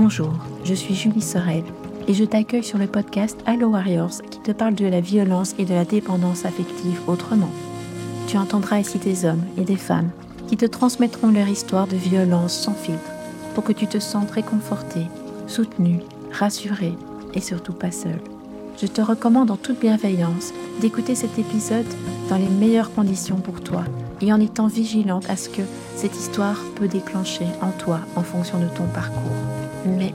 Bonjour, je suis Julie Sorel et je t'accueille sur le podcast Allo Warriors qui te parle de la violence et de la dépendance affective autrement. Tu entendras ici des hommes et des femmes qui te transmettront leur histoire de violence sans filtre pour que tu te sentes réconforté, soutenu, rassuré et surtout pas seul. Je te recommande en toute bienveillance d'écouter cet épisode dans les meilleures conditions pour toi et en étant vigilante à ce que cette histoire peut déclencher en toi en fonction de ton parcours. Mais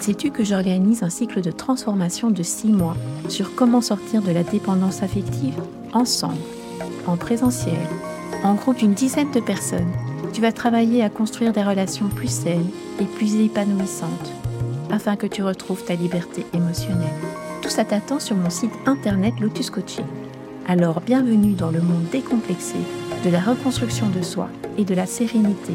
sais-tu que j'organise un cycle de transformation de 6 mois sur comment sortir de la dépendance affective ensemble, en présentiel, en groupe d'une dizaine de personnes? Tu vas travailler à construire des relations plus saines et plus épanouissantes afin que tu retrouves ta liberté émotionnelle. Tout ça t'attend sur mon site internet Lotus Coaching. Alors bienvenue dans le monde décomplexé de la reconstruction de soi et de la sérénité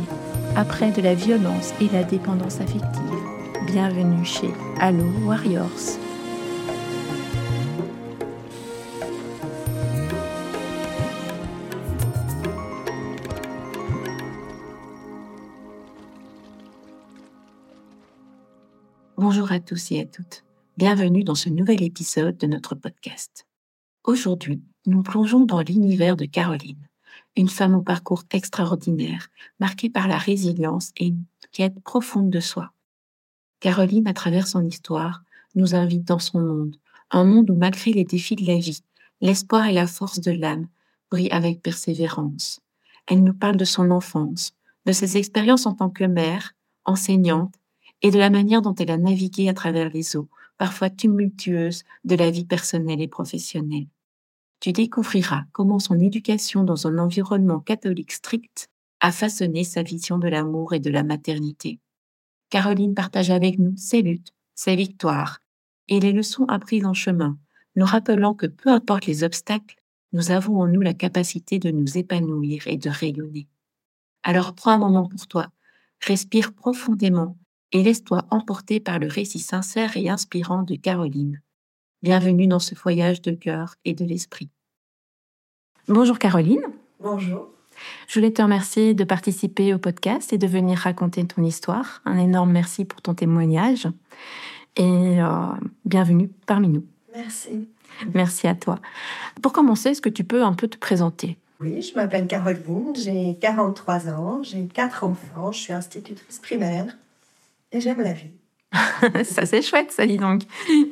après de la violence et la dépendance affective. Bienvenue chez Allo Warriors. Bonjour à tous et à toutes. Bienvenue dans ce nouvel épisode de notre podcast. Aujourd'hui, nous plongeons dans l'univers de Caroline, une femme au parcours extraordinaire, marquée par la résilience et une quête profonde de soi. Caroline, à travers son histoire, nous invite dans son monde, un monde où malgré les défis de la vie, l'espoir et la force de l'âme brillent avec persévérance. Elle nous parle de son enfance, de ses expériences en tant que mère, enseignante, et de la manière dont elle a navigué à travers les eaux, parfois tumultueuses, de la vie personnelle et professionnelle tu découvriras comment son éducation dans un environnement catholique strict a façonné sa vision de l'amour et de la maternité. Caroline partage avec nous ses luttes, ses victoires et les leçons apprises en chemin, nous rappelant que peu importe les obstacles, nous avons en nous la capacité de nous épanouir et de rayonner. Alors prends un moment pour toi, respire profondément et laisse-toi emporter par le récit sincère et inspirant de Caroline. Bienvenue dans ce voyage de cœur et de l'esprit. Bonjour Caroline. Bonjour. Je voulais te remercier de participer au podcast et de venir raconter ton histoire. Un énorme merci pour ton témoignage et euh, bienvenue parmi nous. Merci. Merci à toi. Pour commencer, est-ce que tu peux un peu te présenter? Oui, je m'appelle Caroline, j'ai 43 ans, j'ai quatre enfants, je suis institutrice primaire et j'aime la vie. ça, c'est chouette, ça, dit donc.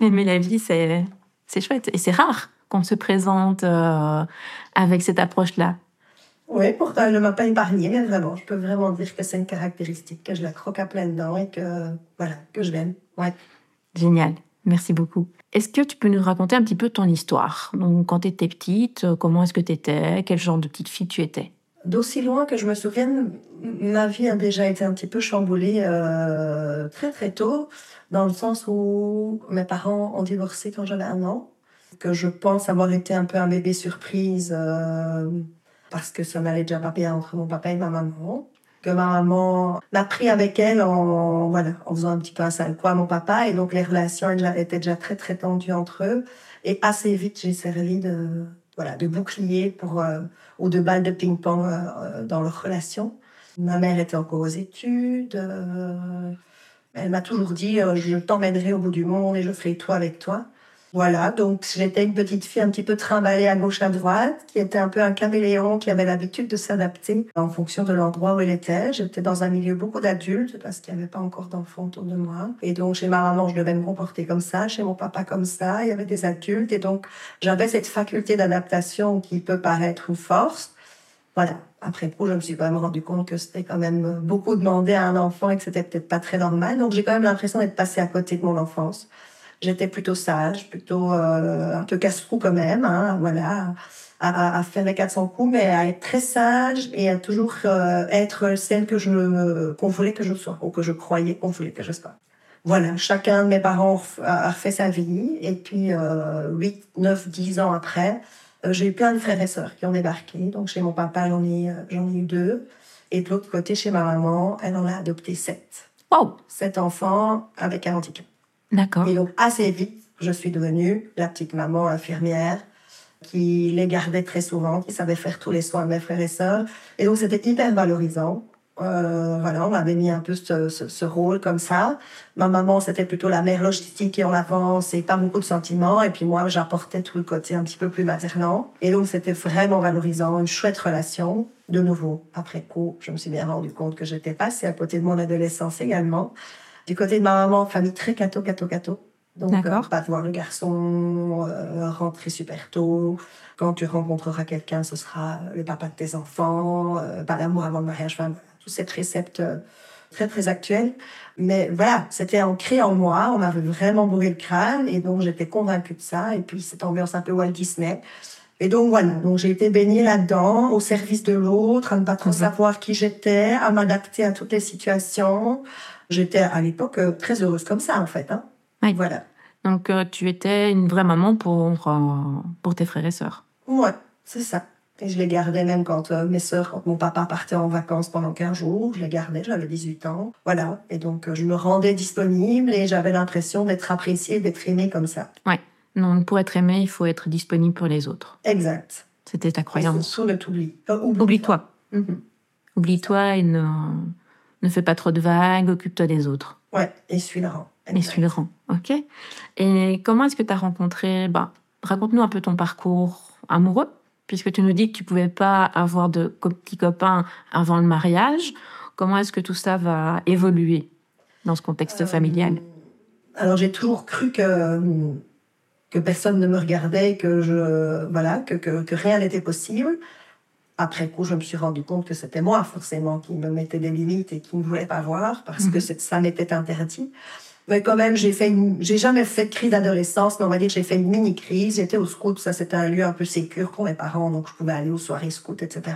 Aimer la vie, c'est, c'est chouette. Et c'est rare qu'on se présente euh, avec cette approche-là. Oui, pourtant, elle ne m'a pas épargné, mais vraiment, je peux vraiment dire que c'est une caractéristique, que je la croque à plein dents et que, voilà, que je l'aime. Ouais. Génial. Merci beaucoup. Est-ce que tu peux nous raconter un petit peu ton histoire? Donc, quand tu étais petite, euh, comment est-ce que tu étais Quel genre de petite fille tu étais? D'aussi loin que je me souvienne, ma vie a déjà été un petit peu chamboulée euh, très très tôt, dans le sens où mes parents ont divorcé quand j'avais un an, que je pense avoir été un peu un bébé surprise euh, parce que ça n'allait déjà pas bien entre mon papa et ma maman, que ma maman m'a pris avec elle en voilà en faisant un petit peu un sale quoi à mon papa et donc les relations étaient déjà très très tendues entre eux et assez vite j'ai servi de voilà, de bouclier pour, euh, ou de balles de ping-pong euh, euh, dans leur relation. Ma mère était encore aux études. elle m'a toujours dit Je t'emmènerai au bout du monde et je ferai tout avec toi. Voilà, donc j'étais une petite fille un petit peu trimballée à gauche à droite, qui était un peu un caméléon, qui avait l'habitude de s'adapter en fonction de l'endroit où elle était. J'étais dans un milieu beaucoup d'adultes parce qu'il n'y avait pas encore d'enfants autour de moi. Et donc chez ma maman, je devais me comporter comme ça, chez mon papa comme ça, il y avait des adultes. Et donc j'avais cette faculté d'adaptation qui peut paraître une force. Voilà. Après coup, je me suis quand même rendu compte que c'était quand même beaucoup demandé à un enfant et que c'était peut-être pas très normal. Donc j'ai quand même l'impression d'être passée à côté de mon enfance. J'étais plutôt sage, plutôt euh, un peu casse-cou quand même, hein, voilà, à, à, faire les 400 coups, mais à être très sage et à toujours euh, être celle que je qu'on voulait que je sois ou que je croyais qu'on voulait que je sois. Voilà, chacun de mes parents a, fait sa vie et puis euh, 8, 9, 10 ans après, euh, j'ai eu plein de frères et sœurs qui ont débarqué. Donc chez mon papa, j'en ai, j'en ai eu deux. Et de l'autre côté, chez ma maman, elle en a adopté sept. Wow! Sept enfants avec un handicap. D'accord. Et donc, assez vite, je suis devenue la petite maman infirmière qui les gardait très souvent, qui savait faire tous les soins de mes frères et sœurs. Et donc, c'était hyper valorisant. Euh, voilà, on m'avait mis un peu ce, ce, ce, rôle comme ça. Ma maman, c'était plutôt la mère logistique et en avance et pas beaucoup de sentiments. Et puis moi, j'apportais tout le côté un petit peu plus maternant. Et donc, c'était vraiment valorisant, une chouette relation. De nouveau, après coup, je me suis bien rendu compte que j'étais passée à côté de mon adolescence également. Du côté de ma maman, famille très cato, cato, cato. Donc, euh, pas de voir le garçon euh, rentrer super tôt. Quand tu rencontreras quelqu'un, ce sera le papa de tes enfants, euh, pas d'amour avant le mariage. Enfin, tous ces préceptes euh, très, très actuels. Mais voilà, c'était ancré en moi. On m'avait vraiment bourré le crâne. Et donc, j'étais convaincue de ça. Et puis, cette ambiance un peu Walt Disney. Et donc voilà, donc j'ai été baignée là-dedans, au service de l'autre, à ne pas trop mhm. savoir qui j'étais, à m'adapter à toutes les situations. J'étais à l'époque euh, très heureuse comme ça en fait. Hein. Oui. Voilà. Donc euh, tu étais une vraie maman pour pour tes frères et sœurs. Ouais, c'est ça. Et je les gardais même quand euh, mes sœurs, quand mon papa partait en vacances pendant 15 jours, je les gardais, j'avais 18 ans. Voilà. Et donc, euh, je me rendais disponible et j'avais l'impression d'être appréciée, d'être aimée comme ça. Ouais. Donc, pour être aimée, il faut être disponible pour les autres. Exact. C'était ta croyance. Surtout ne t'oublie. Euh, oublie-toi. Mhm. Oublie-toi et ne, ne fais pas trop de vagues, occupe-toi des autres. Ouais, et suis le rang. Et suis le rang, ok. Et comment est-ce que tu as rencontré, bah, raconte-nous un peu ton parcours amoureux puisque tu nous dis que tu pouvais pas avoir de petits copains avant le mariage. Comment est-ce que tout ça va évoluer dans ce contexte familial? euh, Alors j'ai toujours cru que que personne ne me regardait, que je voilà, que, que, que rien n'était possible. Après coup, je me suis rendu compte que c'était moi forcément qui me mettais des limites et qui ne voulais pas voir parce que mhm. ça m'était interdit. Mais quand même, j'ai fait j'ai jamais fait de crise d'adolescence, mais on va dire que j'ai fait une mini crise. J'étais au scout, ça c'était un lieu un peu sécure pour mes parents, donc je pouvais aller aux soirées scout, etc.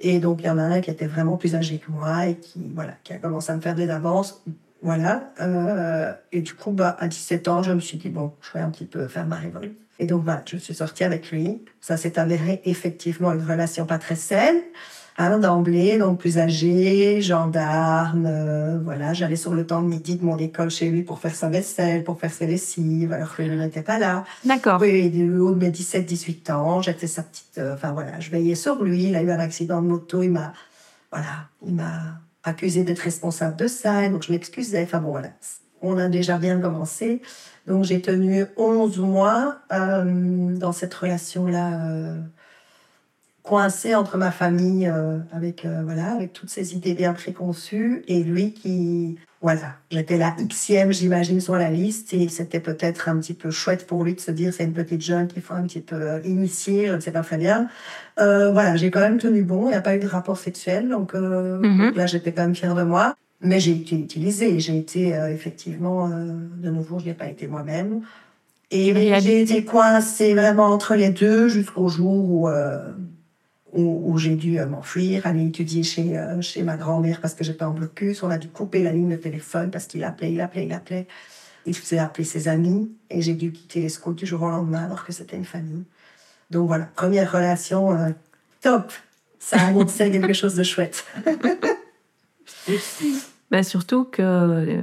Et donc il y en a un qui était vraiment plus âgé que moi et qui voilà, qui a commencé à me faire des avances, voilà. Euh, et du coup, bah à 17 ans, je me suis dit bon, je vais un petit peu faire ma révolte. Et donc voilà, je suis sortie avec lui. Ça s'est avéré effectivement une relation pas très saine. Hein, d'emblée, donc plus âgé, gendarme, euh, voilà, j'allais sur le temps de midi de mon école chez lui pour faire sa vaisselle, pour faire ses lessives, alors que lui n'était pas là. D'accord. Oui, du haut de mes 17, 18 ans, j'étais sa petite, euh, enfin voilà, je veillais sur lui, il a eu un accident de moto, il m'a, voilà, il m'a accusé d'être responsable de ça, donc je m'excusais, enfin bon voilà, on a déjà bien commencé. Donc j'ai tenu 11 mois euh, dans cette relation-là coincé entre ma famille euh, avec euh, voilà avec toutes ces idées bien préconçues et lui qui voilà. J'étais la xème j'imagine sur la liste et c'était peut-être un petit peu chouette pour lui de se dire c'est une petite jeune qu'il faut un petit peu euh, initier je ne sais pas très bien voilà j'ai quand même tenu bon il n'y a pas eu de rapport sexuel donc, mm-hmm. là j'étais quand même fière de moi. Mais j'ai été utilisée j'ai été effectivement de nouveau je n'ai pas été moi-même. Et j'ai été coincée vraiment entre les deux jusqu'au jour où où, j'ai dû euh, m'enfuir, aller étudier chez, euh, chez ma grand-mère parce que j'étais en blocus. On a dû couper la ligne de téléphone parce qu'il appelait, il appelait, il appelait. Il faisait appeler ses amis et j'ai dû quitter les scouts du jour au lendemain alors que c'était une famille. Donc voilà, première relation euh, top. Ça a annoncé quelque chose de chouette. bah surtout que,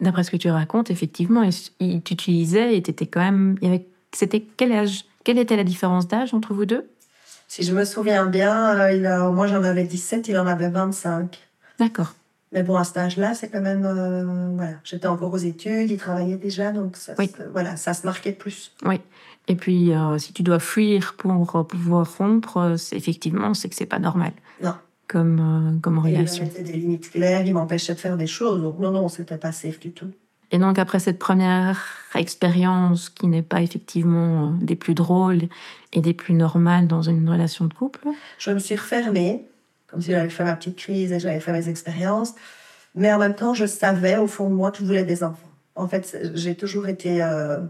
d'après ce que tu racontes, effectivement, il t'utilisait et t'étais quand même. C'était quel âge? Quelle était la différence d'âge entre vous deux? Si je me souviens bien, euh, il a, moi j'en avais 17, il en avait 25. D'accord. Mais bon, à cet âge-là, c'est quand même. Euh, voilà, j'étais encore aux études, il travaillait déjà, donc ça, voilà, ça se marquait plus. Oui. Et puis, euh, si tu dois fuir pour pouvoir rompre, effectivement, c'est que c'est pas normal. Non. Comme, comme relation. Il mettait des limites claires, il m'empêchait de faire des choses, donc non, non, c'était pas safe du tout. Et donc après cette première expérience qui n'est pas effectivement euh, des plus drôles et des plus normales dans une relation de couple Je me suis refermée, comme si j'avais fait ma petite crise et j'avais fait mes expériences. Mais en même temps, je savais au fond de moi que je voulais des enfants. En fait, j'ai toujours été... Euh,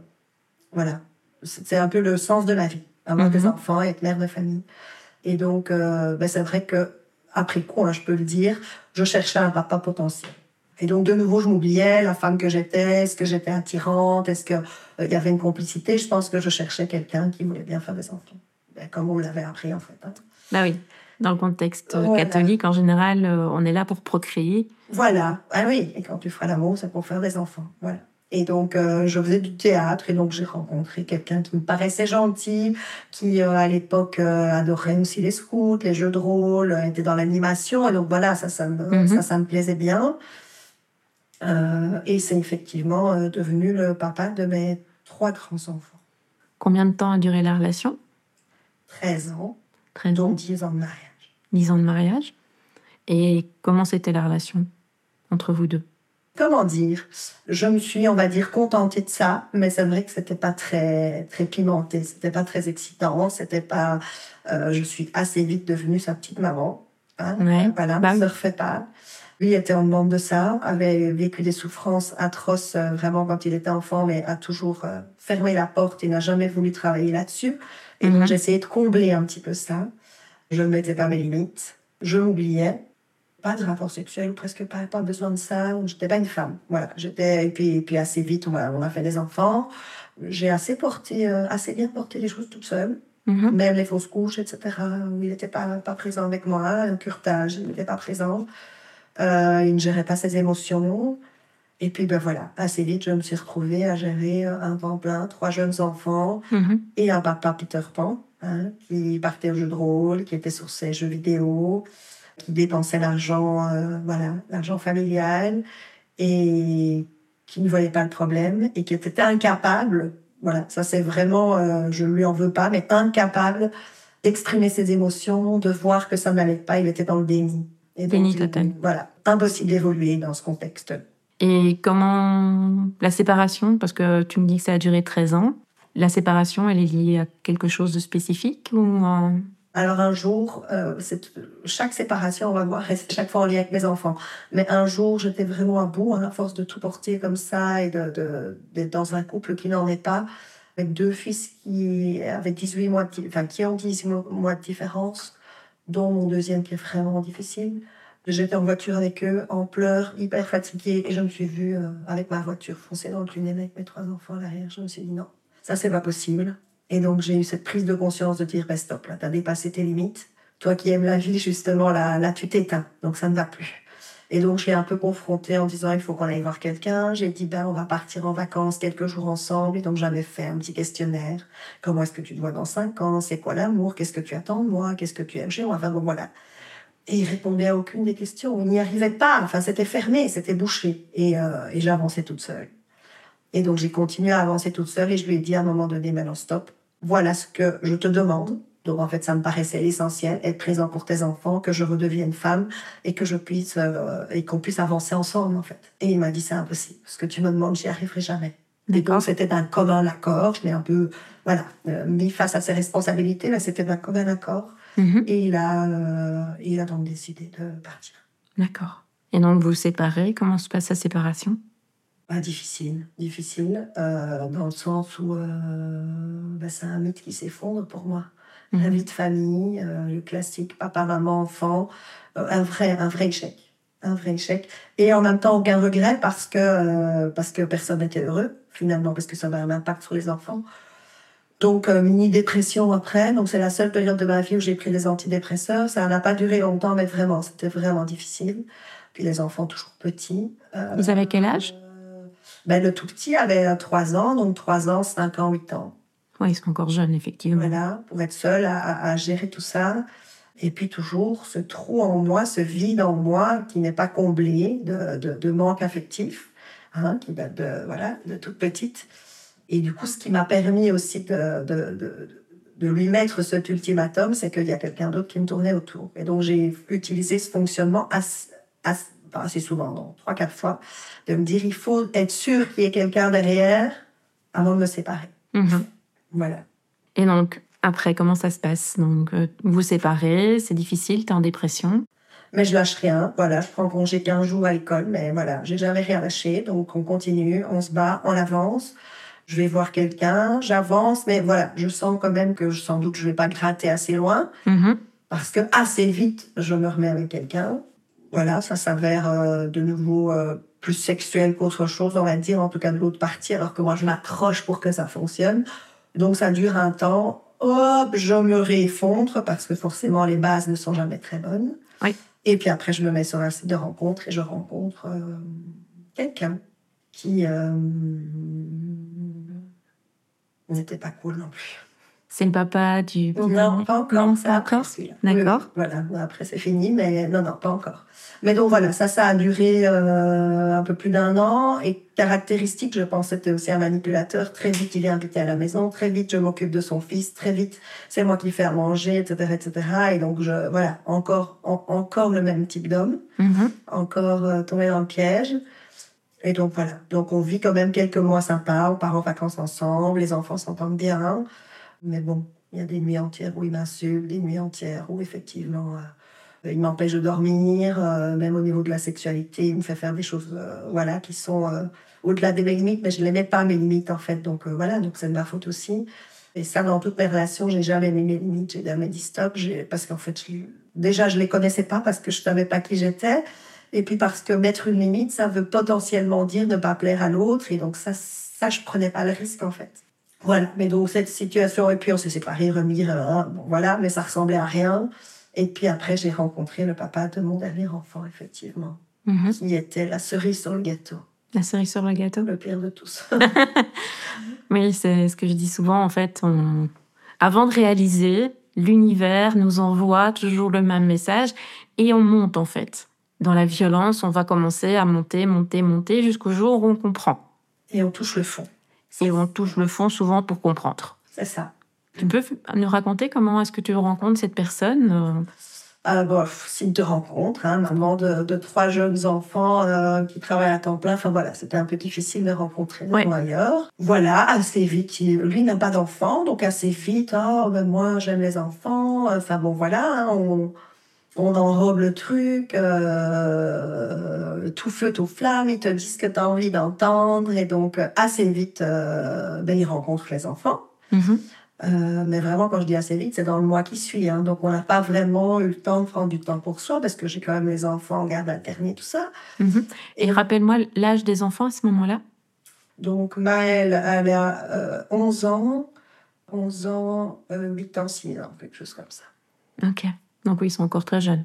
voilà. C'est un peu le sens de la vie. Avoir des mhm. enfants et être mère de famille. Et donc, euh, ben c'est vrai que après quoi, hein, je peux le dire, je cherchais un papa potentiel. Et donc, de nouveau, je m'oubliais, la femme que j'étais, est-ce que j'étais attirante, est-ce qu'il euh, y avait une complicité. Je pense que je cherchais quelqu'un qui voulait bien faire des enfants. Ben, comme on l'avait appris, en fait. Hein. Bah oui. Dans le contexte euh, catholique, en général, euh, on est là pour procréer. Voilà. Ah oui. Et quand tu feras l'amour, c'est pour faire des enfants. Voilà. Et donc, euh, je faisais du théâtre et donc j'ai rencontré quelqu'un qui me paraissait gentil, qui euh, à l'époque euh, adorait aussi les scouts, les jeux de rôle, était dans l'animation. Et donc voilà, ça, ça me, Mhm. ça, ça me plaisait bien. Euh, et c'est effectivement euh, devenu le papa de mes trois grands-enfants. Combien de temps a duré la relation? 13 ans, 13 dont ans, 10 ans de mariage. 10 ans de mariage. Et comment c'était la relation entre vous deux? Comment dire? Je me suis, on va dire, contentée de ça, mais c'est vrai que c'était pas très très pimenté, c'était pas très excitant, c'était pas. euh, je suis assez vite devenue sa petite maman. hein. Ouais, Voilà, bah ne oui. se refait pas. Lui était en demande de ça, avait vécu des souffrances atroces euh, vraiment quand il était enfant, mais a toujours euh, fermé la porte et n'a jamais voulu travailler là-dessus. Et Mhm. donc j'ai essayé de combler un petit peu ça. Je ne mettais pas mes limites, je m'oubliais. Pas de rapport sexuel, ou presque pas, pas besoin de ça. J'étais pas une femme. Voilà, j'étais et puis, et puis assez vite, on a, on a fait des enfants. J'ai assez porté, euh, assez bien porté les choses toute seule Mhm. même les fausses couches, etc. Il n'était pas, pas présent avec moi, un curtage, il n'était pas présent. Euh, il ne gérait pas ses émotions. Et puis, ben voilà, assez vite, je me suis retrouvée à gérer euh, un temps plein, trois jeunes enfants Mhm. et un papa Peter Pan, hein, qui partait au jeu de rôle, qui était sur ses jeux vidéo, qui dépensait l'argent, euh, voilà, l'argent familial et qui ne voyait pas le problème et qui était incapable, voilà, ça c'est vraiment, euh, je ne lui en veux pas, mais incapable d'exprimer ses émotions, de voir que ça n'allait pas, il était dans le déni. Et donc. Voilà, impossible d'évoluer dans ce contexte. Et comment la séparation, parce que tu me dis que ça a duré 13 ans, la séparation, elle est liée à quelque chose de spécifique ou Alors un jour, euh, chaque séparation, on va voir, c'est chaque fois en lien avec mes enfants. Mais un jour, j'étais vraiment à bout, hein, à force de tout porter comme ça et de- de- d'être dans un couple qui n'en est pas, avec deux fils qui avaient 18 mois, de, enfin qui ont 18 mois de différence, dont mon deuxième qui est vraiment difficile. J'étais en voiture avec eux, en pleurs, hyper fatiguée, et je me suis vue euh, avec ma voiture foncer dans le tunnel avec mes trois enfants à l'arrière. Je me suis dit non, ça c'est pas possible. Et donc j'ai eu cette prise de conscience de dire, ben stop, là, t'as dépassé tes limites. Toi qui aimes la vie, justement, là tu t'éteins, donc ça ne va plus. Et donc je l'ai un peu confrontée en disant, il faut qu'on aille voir quelqu'un. J'ai dit, ben on va partir en vacances quelques jours ensemble. Et donc j'avais fait un petit questionnaire. Comment est-ce que tu te vois dans cinq ans? C'est quoi l'amour? Qu'est-ce que tu attends de moi? Qu'est-ce que tu aimes chez Enfin bon, voilà. Et il répondait à aucune des questions. On n'y arrivait pas. Enfin, c'était fermé, c'était bouché. Et, euh, et j'avançais toute seule. Et donc, j'ai continué à avancer toute seule et je lui ai dit à un moment donné, maintenant stop. Voilà ce que je te demande. Donc, en fait, ça me paraissait l'essentiel, être présent pour tes enfants, que je redevienne femme et que je puisse, euh, et qu'on puisse avancer ensemble, en fait. Et il m'a dit, c'est impossible. Ce que tu me demandes, j'y arriverai jamais. D'accord. c'était d'un commun accord. Je l'ai un peu, voilà, euh, mis face à ses responsabilités, mais c'était d'un commun accord. Mhm. Et il a, euh, il a donc décidé de partir. D'accord. Et donc vous vous séparez, comment se passe la séparation? Bah, difficile, difficile, dans le sens où bah, c'est un mythe qui s'effondre pour moi. La Mhm. vie de famille, euh, le classique papa, maman, enfant, euh, un vrai, un vrai échec, un vrai échec. Et en même temps aucun regret parce que euh, parce que personne n'était heureux finalement parce que ça avait un impact sur les enfants. Donc euh, mini dépression après. Donc c'est la seule période de ma vie où j'ai pris des antidépresseurs. Ça n'a pas duré longtemps, mais vraiment c'était vraiment difficile. Puis les enfants toujours petits. Euh, Ils avaient quel âge? euh, ben, Le tout petit avait 3 ans, donc 3 ans, 5 ans, 8 ans. Oui, ils sont encore jeunes, effectivement. Voilà, pour être seule à, gérer tout ça. Et puis toujours ce trou en moi, ce vide en moi qui n'est pas comblé de, de, de manque affectif, hein, qui date de, voilà, de toute petite. Et du coup, ce qui m'a permis aussi de, de, de, de lui mettre cet ultimatum, c'est qu'il y a quelqu'un d'autre qui me tournait autour. Et donc, j'ai utilisé ce fonctionnement assez, assez, pas assez souvent, non, trois, quatre fois, de me dire, il faut être sûr qu'il y ait quelqu'un derrière avant de me séparer. Mhm. Voilà. Et donc, après, comment ça se passe? Donc, euh, vous séparez, c'est difficile, t'es en dépression. Mais je lâche rien. Voilà, je prends congé 15 jours à l'école, mais voilà, j'ai jamais rien lâché. Donc on continue, on se bat, on avance. Je vais voir quelqu'un, j'avance, mais voilà, je sens quand même que sans doute je vais pas gratter assez loin Mhm. parce que assez vite je me remets avec quelqu'un. Voilà, ça s'avère euh, de nouveau euh, plus sexuel qu'autre chose, on va dire, en tout cas de l'autre partie, alors que moi je m'accroche pour que ça fonctionne. Donc ça dure un temps. Hop, je me réeffondre parce que forcément les bases ne sont jamais très bonnes. Oui. Et puis après, je me mets sur un site de rencontre et je rencontre euh, quelqu'un qui euh, n'était pas cool non plus. C'est le papa du. Non, pas encore. Non, ça, encore. D'accord. Voilà, après c'est fini, mais non, non, pas encore. Mais donc voilà, ça, ça a duré euh, un peu plus d'un an. Et caractéristique, je pense, c'était aussi un manipulateur. Très vite, il est invité à la maison. Très vite, je m'occupe de son fils. Très vite, c'est moi qui le fais à manger, etc., etc. Et donc, je, voilà, encore, en- encore le même type d'homme. Mhm. Encore euh, tombé dans le piège. Et donc voilà. Donc on vit quand même quelques mois sympas, on part en vacances ensemble, les enfants s'entendent bien. Mais bon, il y a des nuits entières où il m'insulte, des nuits entières où effectivement euh, il m'empêche de dormir, euh, même au niveau de la sexualité, il me fait faire des choses euh, voilà qui sont au-delà de mes limites, mais je mets pas mes limites en fait. Donc voilà, donc c'est de ma faute aussi. Et ça, dans toutes mes relations, j'ai jamais mis mes limites, j'ai jamais dit stop, parce qu'en fait, déjà, je les connaissais pas parce que je savais pas qui j'étais. Et puis parce que mettre une limite, ça veut potentiellement dire ne pas plaire à l'autre. Et donc ça, ça, je prenais pas le risque en fait. Voilà. Mais donc cette situation, et puis on s'est séparés, remis, euh, bon, voilà, mais ça ressemblait à rien. Et puis après, j'ai rencontré le papa de mon dernier enfant, effectivement, Mhm. qui était la cerise sur le gâteau, La cerise sur le gâteau. le pire de tous. Oui, c'est ce que je dis souvent. En fait, on... avant de réaliser, l'univers nous envoie toujours le même message et on monte en fait. Dans la violence, on va commencer à monter, monter, monter jusqu'au jour où on comprend. Et on touche le fond. Et on touche le fond souvent pour comprendre. C'est ça. Tu peux nous raconter comment est-ce que tu rencontres cette personne euh, Ah, bon, signe de rencontre, hein, maman de, de trois jeunes enfants euh, qui travaillent à temps plein. Enfin voilà, c'était un peu difficile de rencontrer Ouais. ou ailleurs. Voilà, assez vite, il- lui n'a pas d'enfants, donc assez vite, oh, ben moi j'aime les enfants. Enfin bon voilà, hein, on, on enrobe le truc, euh, tout feu, tout flamme, ils te disent ce que tu as envie d'entendre, et donc euh, assez vite, euh, ben, il rencontre les enfants. mhm. Euh, mais vraiment, quand je dis assez vite, c'est dans le mois qui suit. Hein. Donc, on n'a pas vraiment eu le temps de prendre du temps pour soi parce que j'ai quand même les enfants en garde alternée, tout ça. Mhm. Et rappelle-moi l'âge des enfants à ce moment-là. Donc, Maëlle, elle a euh, 11 ans, 11 ans, euh, 8 ans, 6 ans, quelque chose comme ça. Ok. Donc oui, ils sont encore très jeunes.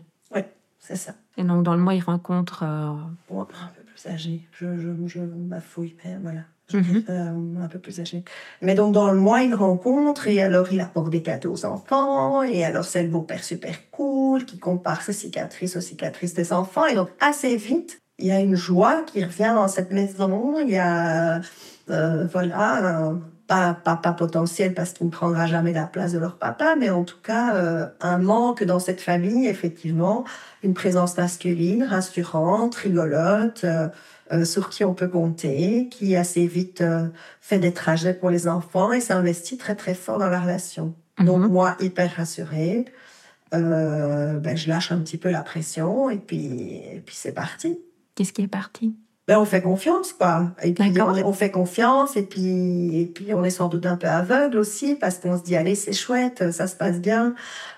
C'est ça. Et donc dans le mois, ils rencontrent. euh, Bon, un peu plus âgé. Je, je, je m'affouille, mais voilà. Mhm. euh, un peu plus âgé. Mais donc, dans le mois, il rencontre et alors il apporte des cadeaux aux enfants. Et alors, c'est le beau-père super cool qui compare ses cicatrices aux cicatrices des enfants. Et donc, assez vite, il y a une joie qui revient dans cette maison. Il y a, euh, voilà, un pas papa potentiel parce qu'il ne prendra jamais la place de leur papa, mais en tout cas, euh, un manque dans cette famille, effectivement, une présence masculine, rassurante, rigolote, euh, euh, sur qui on peut compter, qui assez vite fait des trajets pour les enfants et s'investit très très fort dans la relation. Donc Mhm. moi, hyper rassurée, ben, je lâche un petit peu la pression et puis, et puis c'est parti. Qu'est-ce qui est parti? Ben, on fait confiance, quoi. Et puis, on, on fait confiance, et puis, et puis, on est sans doute un peu aveugle aussi, parce qu'on se dit, allez, c'est chouette, ça se passe bien.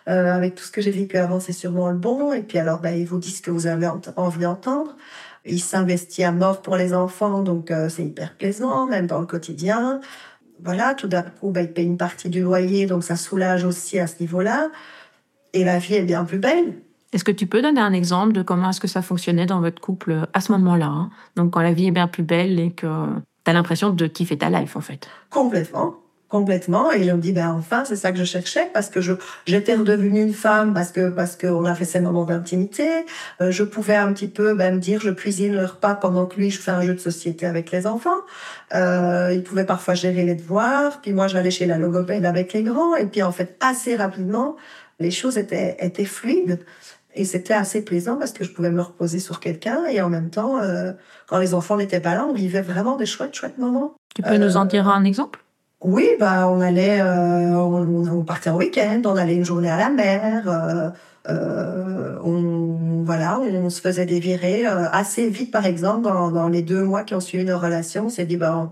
Euh, avec tout ce que j'ai vécu avant, c'est sûrement le bon. Et puis, alors, ben, ils vous disent ce que vous avez ent- envie d'entendre. Il s'investit à mort pour les enfants, donc euh, c'est hyper plaisant, même dans le quotidien. Voilà, tout d'un coup, ben, il paye une partie du loyer, donc ça soulage aussi à ce niveau-là. Et la vie est bien plus belle. Est-ce que tu peux donner un exemple de comment est-ce que ça fonctionnait dans votre couple euh, à ce moment-là hein? Donc quand la vie est bien plus belle et que tu as l'impression de kiffer ta life en fait. Complètement. Complètement. Et je me dis, ben enfin, c'est ça que je cherchais parce que je, j'étais redevenue une femme parce que, parce qu'on a fait ces moments d'intimité. Euh, je pouvais un petit peu, ben, me dire, je cuisine le repas pendant que lui, je fais un jeu de société avec les enfants. Euh, il pouvait parfois gérer les devoirs. Puis moi, j'allais chez la logopède avec les grands. Et puis, en fait, assez rapidement, les choses étaient, étaient fluides. Et c'était assez plaisant parce que je pouvais me reposer sur quelqu'un et en même temps, euh, quand les enfants n'étaient pas là, on vivait vraiment des chouettes, chouettes moments. Tu peux nous en dire un exemple? Oui, bah on allait, euh, on, on partait en week-end, on allait une journée à la mer, euh, euh, on voilà, on se faisait des virées euh, assez vite, par exemple, dans, dans les deux mois qui ont suivi nos relations, on s'est dit bah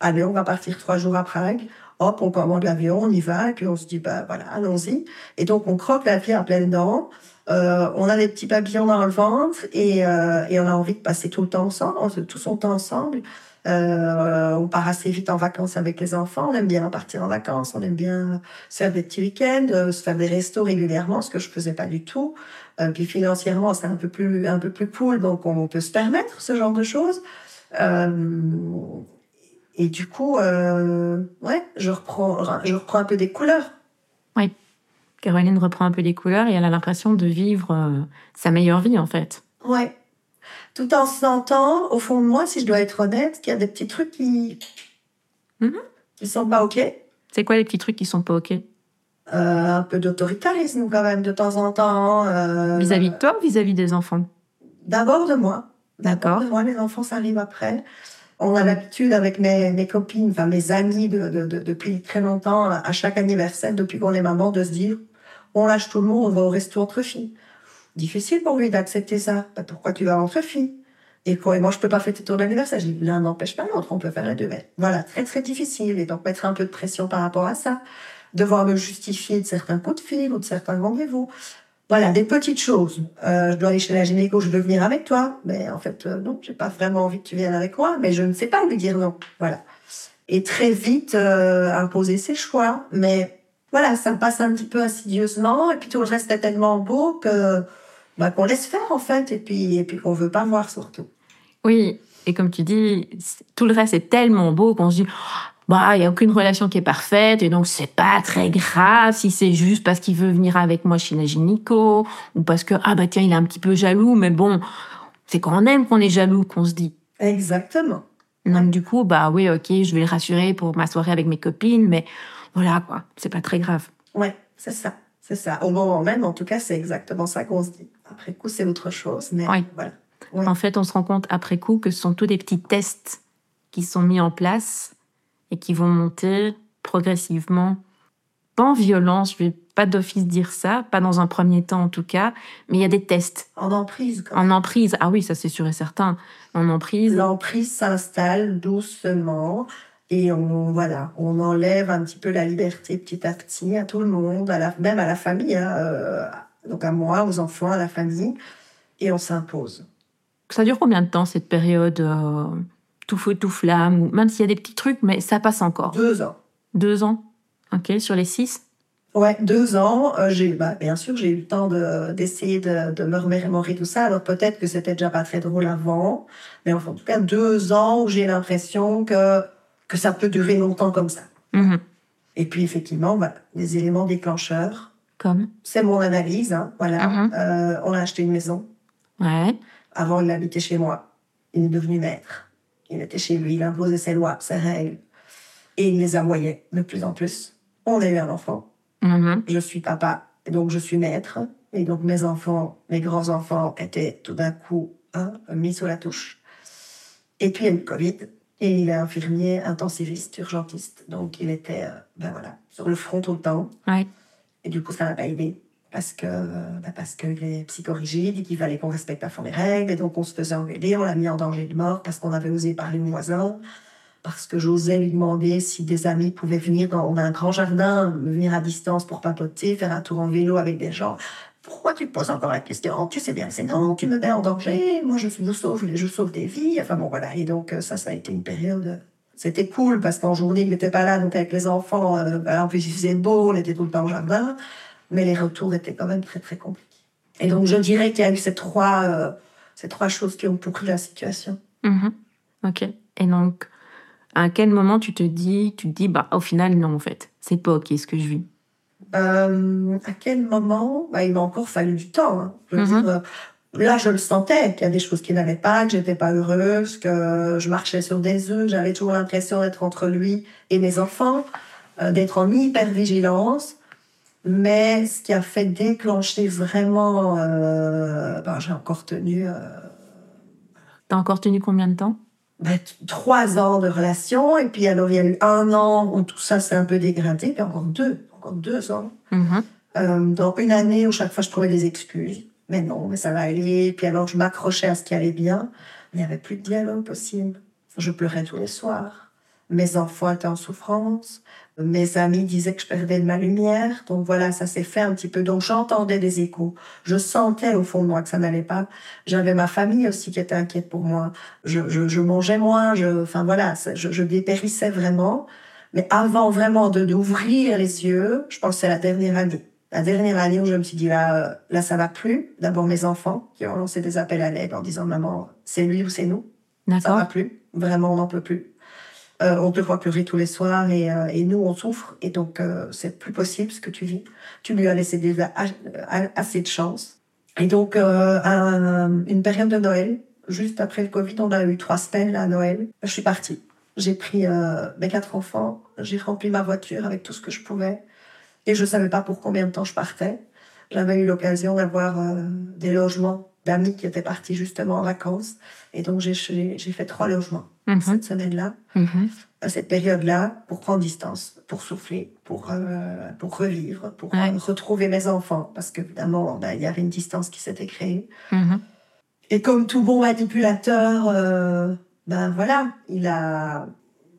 allez, on va partir trois jours à Prague. Hop, on commande l'avion, on y va, et puis on se dit bah voilà, allons-y. Et donc on croque la vie à pleines dents. Euh, on a des petits papillons dans le ventre et, euh, et on a envie de passer tout le temps ensemble, tout son temps ensemble. Euh, on part assez vite en vacances avec les enfants. On aime bien partir en vacances. On aime bien se faire des petits week-ends, euh, se faire des restos régulièrement, ce que je faisais pas du tout. Euh, puis financièrement, c'est un peu plus un peu plus cool, donc on peut se permettre ce genre de choses. Euh, et du coup, euh, ouais, je reprends, je reprends un peu des couleurs. Caroline reprend un peu des couleurs et elle a l'impression de vivre euh, sa meilleure vie, en fait. Ouais. Tout en sentant, au fond de moi, si je dois être honnête, qu'il y a des petits trucs qui. Mhm. qui sont pas OK. C'est quoi les petits trucs qui sont pas OK? Euh, un peu d'autoritarisme, quand même, de temps en temps. euh, Vis-à-vis de toi ou vis-à-vis des enfants? D'abord de moi. D'accord. Moi, les enfants, ça arrive après. On a l'habitude avec mes, mes copines, enfin mes amis de, de- de- depuis très longtemps, à chaque anniversaire, depuis qu'on est maman, de se dire on lâche tout le monde, on va au resto entre filles. Difficile pour lui d'accepter ça. Bah, pourquoi tu vas entre filles? Et quoi, moi, je peux pas fêter ton anniversaire. J'ai l'un n'empêche pas l'autre, on peut faire les deux. Voilà, très très difficile. Et donc mettre un peu de pression par rapport à ça. Devoir me justifier de certains coups de fil ou de certains rendez-vous. Voilà, des petites choses. Euh, je dois aller chez la gynéco, je veux venir avec toi. Mais en fait, euh, non, j'ai pas vraiment envie que tu viennes avec moi, mais je ne sais pas lui dire non. Voilà. Et très vite, euh, imposer ses choix. Mais voilà, ça passe un petit peu insidieusement. Et puis tout le reste est tellement beau que bah, qu'on laisse faire en fait. Et puis, et puis qu'on veut pas voir surtout. Oui, et comme tu dis, tout le reste est tellement beau qu'on se dit, bah, il n'y a aucune relation qui est parfaite, et donc c'est pas très grave si c'est juste parce qu'il veut venir avec moi chez la gynéco, ou parce que, ah bah tiens, il est un petit peu jaloux, mais bon, c'est quand on aime qu'on est jaloux qu'on se dit. Exactement. Donc du coup, bah oui, ok, je vais le rassurer pour ma soirée avec mes copines, mais voilà quoi, c'est pas très grave. Ouais, c'est ça. C'est ça. Au moment même, en tout cas, c'est exactement ça qu'on se dit. Après coup, c'est autre chose. Mais Oui. voilà. Ouais. En fait, on se rend compte après coup que ce sont tous des petits tests qui sont mis en place et qui vont monter progressivement. Pas en violence, je vais pas d'office dire ça, pas dans un premier temps en tout cas, mais il y a des tests. En emprise, quand même. En emprise, ah oui, ça c'est sûr et certain. En emprise, L'emprise s'installe doucement et on voilà, on enlève un petit peu la liberté petit à petit à tout le monde, à la, même à la famille, hein, euh, donc à moi, aux enfants, à la famille, et on s'impose. ça dure combien de temps cette période euh, tout feu, tout flamme, même s'il y a des petits trucs, mais ça passe encore. Deux ans. Deux ans, ok, sur les six? Ouais, deux ans. euh, j'ai, bah, bien sûr, j'ai eu le temps de, d'essayer de, de me remémorer tout ça. Alors peut-être que c'était déjà pas très drôle avant, mais enfin, en tout cas deux ans où j'ai l'impression que que ça peut durer longtemps comme ça. Mhm. Et puis effectivement, voilà, les éléments déclencheurs. Comme C'est mon analyse, hein, voilà. Mhm. Euh, on a acheté une maison. Ouais, Avant, il habitait chez moi. Il est devenu maître. Il était chez lui, il imposait ses lois, ses règles. Et il les aboyait de plus en plus. On a eu un enfant. Mhm. Je suis papa, et donc je suis maître. Et donc mes enfants, mes grands-enfants étaient tout d'un coup hein, mis sous la touche. Et puis il y a eu le Covid. Et il est infirmier, intensiviste, urgentiste. Donc il était, euh, ben voilà, sur le front tout le temps. ouais, Et du coup, ça n'a pas aidé. Parce que, euh, bah, parce qu'il est psychorigide et qu'il fallait qu'on respecte à fond les règles. Et donc, on se faisait engueuler, on l'a mis en danger de mort parce qu'on avait osé parler aux voisins. Parce que j'osais lui demander si des amis pouvaient venir dans, on a un grand jardin, venir à distance pour papoter, faire un tour en vélo avec des gens. Pourquoi tu poses encore la question? Tu sais bien, c'est non, tu me mets en danger. Moi, je, sauve, je sauve des vies. Enfin bon, voilà. Et donc, euh, ça, ça a été une période c'était cool parce qu'en journée, il n'était pas là, donc avec les enfants, euh, en plus il faisait beau, on était tout le temps au jardin, mais les retours étaient quand même très très compliqués. Et donc je dirais qu'il y a eu ces trois, euh, ces trois choses qui ont pourri la situation. Mhm. Ok. Et donc, à quel moment tu te dis, tu te dis, bah, au final, non, en fait, c'est pas ok ce que je vis. Euh, à quel moment bah, Il m'a encore fallu du temps. hein. Je veux Mhm. dire, euh, là, je le sentais qu'il y a des choses qui n'allaient pas, que j'étais pas heureuse, que je marchais sur des œufs. J'avais toujours l'impression d'être entre lui et mes enfants, euh, d'être en hyper-vigilance. Mais ce qui a fait déclencher vraiment, euh, ben, j'ai encore tenu euh, T'as encore tenu combien de temps? ben, trois ans de relation. Et puis alors, il y a eu un an où tout ça s'est un peu dégradé. Puis encore deux, encore deux ans. Euh, dans une année où chaque fois je trouvais des excuses. Mais non, mais ça va aller. Puis alors je m'accrochais à ce qui allait bien. Il n'y avait plus de dialogue possible. Je pleurais tous les soirs. Mes enfants étaient en souffrance. Mes amis disaient que je perdais de ma lumière. Donc voilà, ça s'est fait un petit peu. Donc j'entendais des échos. Je sentais au fond de moi que ça n'allait pas. J'avais ma famille aussi qui était inquiète pour moi. Je, je, je mangeais moins. Je, enfin voilà, je, je dépérissais vraiment. Mais avant vraiment de d'ouvrir les yeux, je pense que c'est la dernière année. La dernière année où je me suis dit là, euh, là ça va plus. D'abord mes enfants qui ont lancé des appels à l'aide en disant maman, c'est lui ou c'est nous. Ça va plus. Vraiment, on n'en peut plus. Euh, on te voit pleurer tous les soirs et, euh, et nous, on souffre. Et donc, euh, c'est plus possible ce que tu vis. Tu lui as laissé déjà assez de chance. Et donc, euh, une période de Noël, juste après le Covid, on a eu trois semaines à Noël. Je suis partie. J'ai pris euh, mes quatre enfants, j'ai rempli ma voiture avec tout ce que je pouvais. Et je savais pas pour combien de temps je partais. J'avais eu l'occasion d'avoir euh, des logements d'amis qui étaient partis justement en vacances. Et donc, j'ai fait trois logements mm-hmm. cette semaine-là, mm-hmm. à cette période-là, pour prendre distance, pour souffler, pour, euh, pour revivre, pour retrouver mes enfants. Parce qu'évidemment, ben, il y avait une distance qui s'était créée. Mm-hmm. Et comme tout bon manipulateur, euh, ben voilà, il a,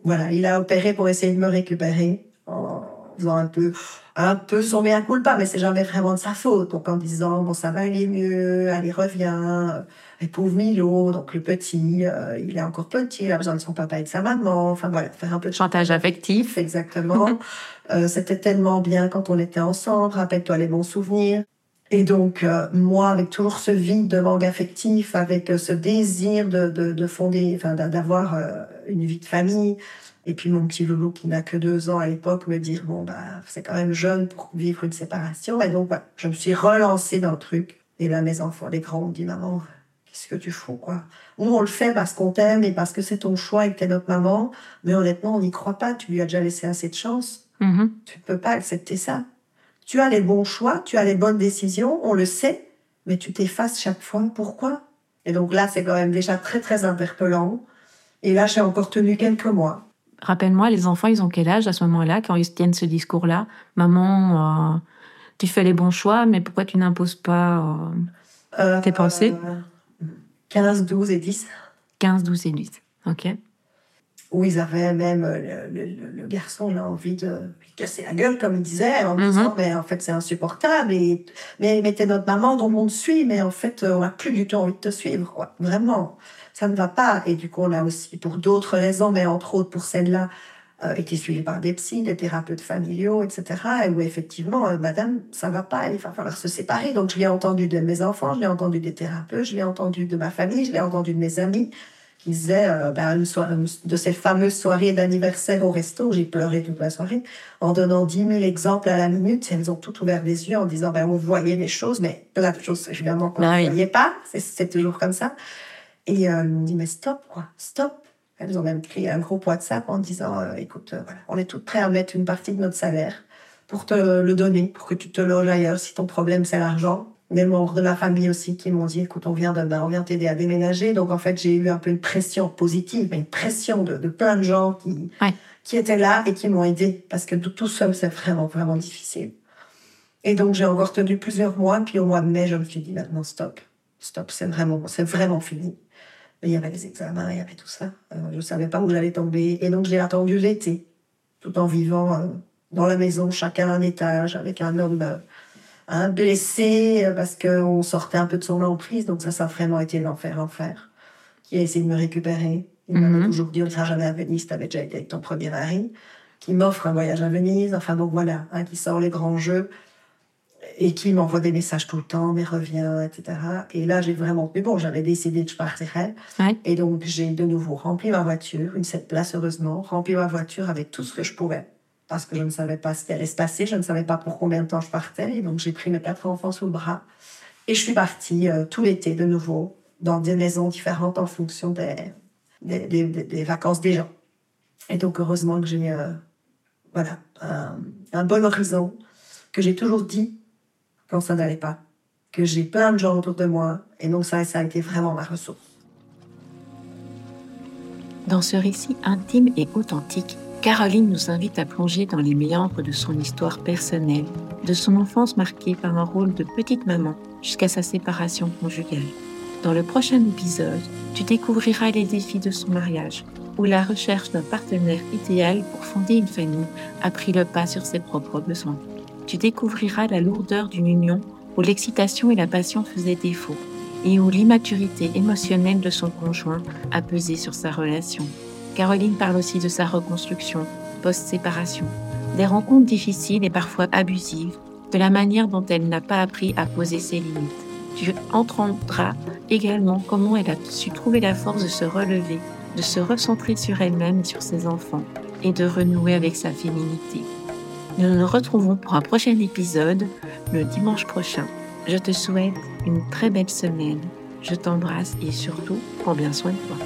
voilà, il a opéré pour essayer de me récupérer en faisant un peu, un peu son mea culpa, mais c'est jamais vraiment de sa faute. Donc en disant bon ça va aller mieux, allez reviens, et pauvre Milo, donc le petit, euh, il est encore petit, il a besoin de son papa et de sa maman. Enfin voilà, faire un peu de chantage affectif. Exactement. euh, C'était tellement bien quand on était ensemble. Rappelle-toi les bons souvenirs. Et donc, euh, moi, avec toujours ce vide de manque affectif, avec euh, ce désir de, de, de fonder, enfin, d'avoir euh, une vie de famille, et puis mon petit loulou qui n'a que deux ans à l'époque me dire, bon, bah, c'est quand même jeune pour vivre une séparation. Et donc, je me suis relancée dans le truc. Et là, mes enfants, les grands, ont dit, maman, qu'est-ce que tu fous, quoi? Nous, on le fait parce qu'on t'aime et parce que c'est ton choix et que t'es notre maman. Mais honnêtement, on n'y croit pas. Tu lui as déjà laissé assez de chance. Mm-hmm. Tu ne peux pas accepter ça. Tu as les bons choix, tu as les bonnes décisions, on le sait, mais tu t'effaces chaque fois. Pourquoi? Et donc là, c'est quand même déjà très, très interpellant. Et là, j'ai encore tenu quelques mois. Rappelle-moi, les enfants, ils ont quel âge à ce moment-là, quand ils tiennent ce discours-là? Maman, euh, tu fais les bons choix, mais pourquoi tu n'imposes pas euh, tes pensées? 15, 12 et 10. 15, 12 et 10. OK où ils avaient même euh, le, le, le garçon a envie de casser la gueule comme il disait en mhm. disant mais en fait c'est insupportable et mais, mais t'es notre maman donc on te suit mais en fait on a plus du tout envie de te suivre quoi. vraiment ça ne va pas et du coup on a aussi pour d'autres raisons mais entre autres pour celle-là euh, été suivi par des psys, des thérapeutes familiaux, etc. Et où effectivement, euh, madame, ça va pas, il va falloir se séparer. Donc je l'ai entendu de mes enfants, je l'ai entendu des thérapeutes, je l'ai entendu de ma famille, je l'ai entendu de mes amis qui disait euh, ben, de ces fameuses soirées d'anniversaire au resto, j'ai pleuré toute la soirée, en donnant 10 000 exemples à la minute. Elles ont tout ouvert les yeux en disant, ben, on voyait les choses, mais plein de choses, évidemment, qu'on ah ne voyait pas. C'est toujours comme ça. Et euh, elles m'ont dit, mais stop, quoi, stop. Elles ont même pris un gros WhatsApp en disant, euh, écoute, euh, voilà, on est toutes prêtes à mettre une partie de notre salaire pour te le donner, pour que tu te loges ailleurs si ton problème c'est l'argent des membres de ma famille aussi qui m'ont dit écoute on vient de, ben, on vient t'aider à déménager. Donc en fait j'ai eu un peu une pression positive mais une pression de, de plein de gens qui qui étaient là et qui m'ont aidé. Parce que tout, seul c'est vraiment vraiment difficile. Et donc j'ai encore tenu plusieurs mois. Puis au mois de mai je me suis dit maintenant stop. Stop c'est vraiment c'est vraiment fini. Mais il y avait les examens il y avait tout ça. Euh, je savais pas où j'allais tomber. Et donc j'ai attendu l'été tout en vivant euh, dans la maison chacun un étage avec un homme un blessé euh, parce qu'on sortait un peu de son emprise. Donc ça, ça a vraiment été l'enfer, l'enfer. Qui a essayé de me récupérer. Il m'a mhm. toujours dit, on ne sera jamais à Venise, t'avais déjà été avec ton premier mari. Qui m'offre un voyage à Venise. Enfin, donc voilà, hein, qui sort les grands jeux. Et qui m'envoie des messages tout le temps, mais revient, etc. Et là, j'ai vraiment, mais bon, j'avais décidé que je partirais. Et donc, j'ai de nouveau rempli ma voiture, une sept places, heureusement, rempli ma voiture avec tout ce que je pouvais parce que je ne savais pas ce qui allait se passer, je ne savais pas pour combien de temps je partais. Et donc, j'ai pris mes quatre enfants sous le bras et je suis partie euh, tout l'été de nouveau dans des maisons différentes en fonction des, des, vacances des gens. Et donc, heureusement que j'ai euh, voilà, un, un, bon horizon, que j'ai toujours dit quand ça n'allait pas, que j'ai plein de gens autour de moi. Et donc, ça, ça a été vraiment ma ressource. Dans ce récit intime et authentique, Caroline nous invite à plonger dans les méandres de son histoire personnelle, de son enfance marquée par un rôle de petite maman jusqu'à sa séparation conjugale. Dans le prochain épisode, tu découvriras les défis de son mariage, où la recherche d'un partenaire idéal pour fonder une famille a pris le pas sur ses propres besoins. Tu découvriras la lourdeur d'une union où l'excitation et la passion faisaient défaut, et où l'immaturité émotionnelle de son conjoint a pesé sur sa relation. Caroline parle aussi de sa reconstruction post-séparation, des rencontres difficiles et parfois abusives, de la manière dont elle n'a pas appris à poser ses limites. tu entendras également comment elle a su trouver la force de se relever, de se recentrer sur elle-même sur ses enfants, et de renouer avec sa féminité. Nous nous retrouvons pour un prochain épisode le dimanche prochain. Je te souhaite une très belle semaine. Je t'embrasse et surtout, prends bien soin de toi.